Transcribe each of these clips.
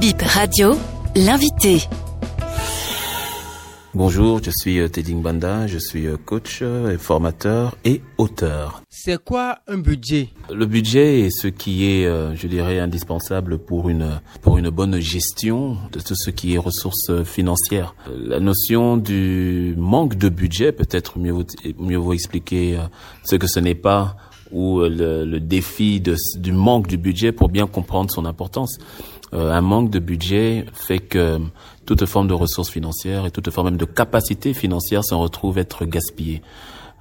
Bip Radio, l'invité. Bonjour, je suis euh, Teddy Banda, je suis euh, coach, euh, formateur et auteur. C'est quoi un budget? Le budget est ce qui est, je dirais, indispensable pour une pour une bonne gestion de tout ce qui est ressources financières. La notion du manque de budget, peut-être mieux mieux vous expliquer ce que ce n'est pas ou le, le défi de, du manque du budget pour bien comprendre son importance. Euh, un manque de budget fait que toute forme de ressources financières et toute forme même de capacité financière s'en retrouve être gaspillée.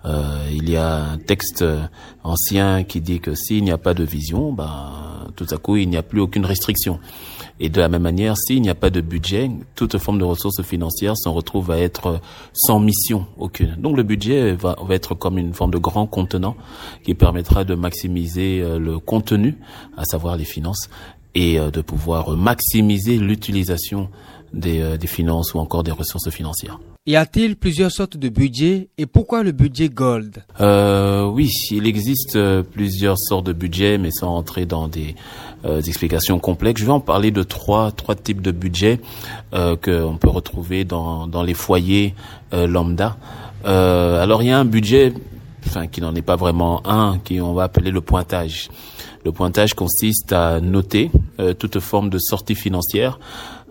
Euh, il y a un texte ancien qui dit que s'il n'y a pas de vision, bah, tout à coup, il n'y a plus aucune restriction. Et de la même manière, s'il n'y a pas de budget, toute forme de ressources financières s'en retrouve à être sans mission aucune. Donc le budget va, être comme une forme de grand contenant qui permettra de maximiser euh, le contenu, à savoir les finances, et euh, de pouvoir maximiser l'utilisation euh, des, finances ou encore des ressources financières. Y a-t-il plusieurs sortes de budgets et pourquoi le budget Gold? Euh, Oui, il existe euh, plusieurs sortes de budgets, mais sans entrer dans des, euh, explications complexes. Je vais en parler de trois, trois types de budgets euh, qu'on peut retrouver dans, dans les foyers lambda. alors il y a un budget, enfin qui n'en est pas vraiment un, qui on va appeler le pointage. Le pointage consiste à noter euh, toute forme de sortie financière.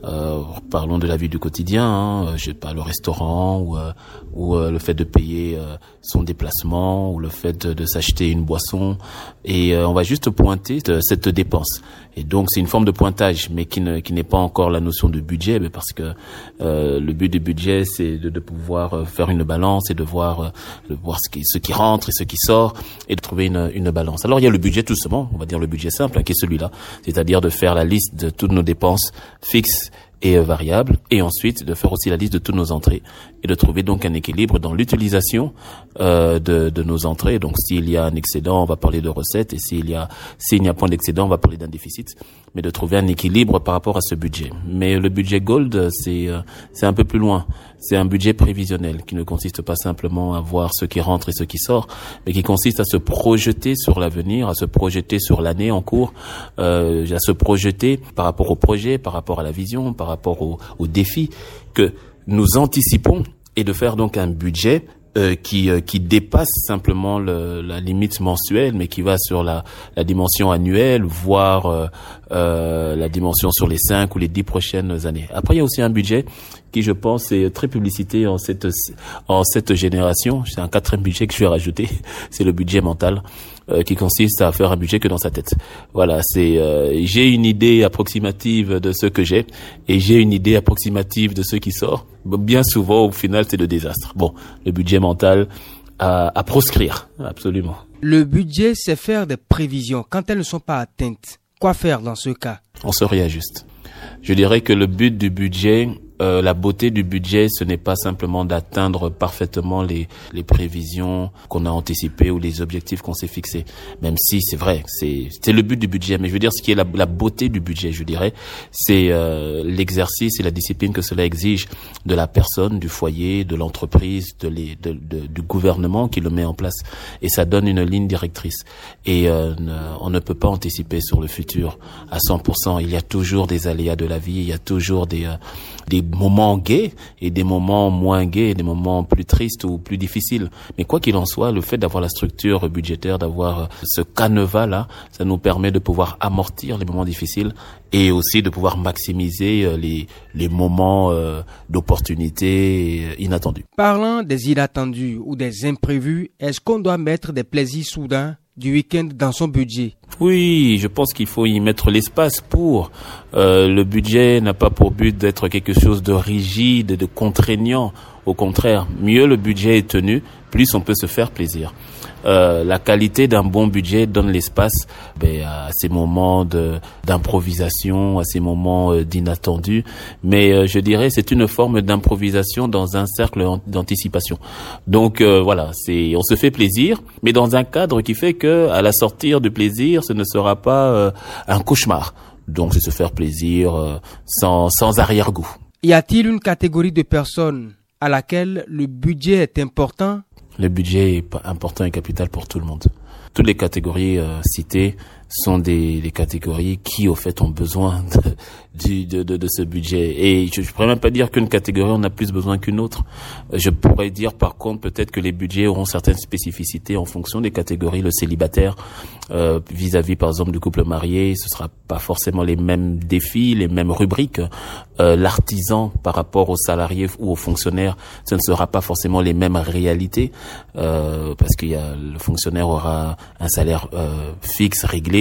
Euh, parlons de la vie du quotidien, hein, je sais pas le restaurant ou, euh, ou euh, le fait de payer son déplacement ou le fait de, s'acheter une boisson et on va juste pointer cette dépense. Et donc c'est une forme de pointage, mais qui ne qui n'est pas encore la notion de budget, mais parce que le but du budget c'est de, de, pouvoir faire une balance et de voir de voir ce qui ce qui rentre et ce qui sort et de trouver une, une balance. Alors il y a le budget tout simplement, on va dire le budget simple, hein, qui est celui-là, c'est-à-dire de faire la liste de toutes nos dépenses fixes et variables, et ensuite de faire aussi la liste de toutes nos entrées et de trouver donc un équilibre dans l'utilisation euh, de, de, nos entrées. Donc s'il y a un excédent, on va parler de recettes, et s'il y a s'il n'y a point d'excédent, on va parler d'un déficit, mais de trouver un équilibre par rapport à ce budget. Mais le budget Gold, c'est euh, c'est un peu plus loin. C'est un budget prévisionnel qui ne consiste pas simplement à voir ce qui rentre et ce qui sort, mais qui consiste à se projeter sur l'avenir, à se projeter sur l'année en cours, euh, à se projeter par rapport au projet, par rapport à la vision, par rapport aux au défis que nous anticipons et de faire donc un budget euh, qui euh, qui dépasse simplement le, la limite mensuelle, mais qui va sur la, la dimension annuelle, voire euh, euh, la dimension sur les cinq ou les dix prochaines années. Après, il y a aussi un budget qui, je pense, est très publicité en cette en cette génération. C'est un quatrième budget que je vais rajouter, c'est le budget mental. Euh, qui consiste à faire un budget que dans sa tête. Voilà, c'est euh, j'ai une idée approximative de ce que j'ai et j'ai une idée approximative de ce qui sort. Bien souvent, au final, c'est le désastre. Bon, le budget mental à, à proscrire, absolument. Le budget, c'est faire des prévisions. Quand elles ne sont pas atteintes, quoi faire dans ce cas? On se réajuste. Je dirais que le but du budget, euh, la beauté du budget, ce n'est pas simplement d'atteindre parfaitement les, les prévisions qu'on a anticipées ou les objectifs qu'on s'est fixés. Même si c'est vrai, c'est le but du budget. Mais je veux dire, ce qui est la, la beauté du budget, je dirais, c'est euh, l'exercice et la discipline que cela exige de la personne, du foyer, de l'entreprise, de, les, de, de, du gouvernement qui le met en place. Et ça donne une ligne directrice. Et euh, on ne peut pas anticiper sur le futur à 100%. Il y a toujours des aléas de la vie, il y a toujours des, des moments gays et des moments moins gays, des moments plus tristes ou plus difficiles. Mais quoi qu'il en soit, le fait d'avoir la structure budgétaire, d'avoir ce canevas là, ça nous permet de pouvoir amortir les moments difficiles et aussi de pouvoir maximiser euh, les, les moments euh, d'opportunité euh, inattendus. Parlant des inattendus ou des imprévus, est-ce qu'on doit mettre des plaisirs soudains du week-end dans son budget? Oui, je pense qu'il faut y mettre l'espace pour. Euh, le budget n'a pas pour but d'être quelque chose de rigide, de contraignant. Au contraire, mieux le budget est tenu, plus on peut se faire plaisir. Euh, la qualité d'un bon budget donne l'espace ben, à ces moments d'improvisation, à ces moments d'inattendu. Mais euh, je dirais c'est une forme d'improvisation dans un cercle d'anticipation. Donc voilà, c'est on se fait plaisir, mais dans un cadre qui fait que à la sortir du plaisir, ce ne sera pas un cauchemar. Donc c'est se faire plaisir sans, sans arrière-goût. Y a-t-il une catégorie de personnes à laquelle le budget est important? Le budget est important et capital pour tout le monde. Toutes les catégories euh, citées sont des, des, catégories qui, au fait, ont besoin de, de, de, de ce budget. Et je ne pourrais même pas dire qu'une catégorie en a plus besoin qu'une autre. Je pourrais dire, par contre, peut-être que les budgets auront certaines spécificités en fonction des catégories. Le célibataire, euh, vis-à-vis, par exemple, du couple marié, ce sera pas forcément les mêmes défis, les mêmes rubriques. Euh, L'artisan, par rapport aux salariés ou aux fonctionnaires, ce ne sera pas forcément les mêmes réalités, euh, parce qu'il y a le fonctionnaire aura un salaire euh, fixe, réglé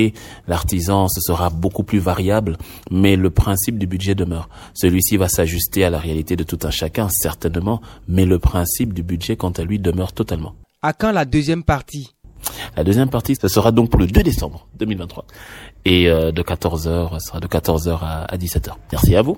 l'artisan, ce sera beaucoup plus variable, mais le principe du budget demeure. Celui-ci va s'ajuster à la réalité de tout un chacun, certainement, mais le principe du budget, quant à lui, demeure totalement. À quand la deuxième partie? La deuxième partie, ce sera donc pour le 2 décembre 2023. Et euh, de 14h, ce sera de 14h à 17h. Merci à vous.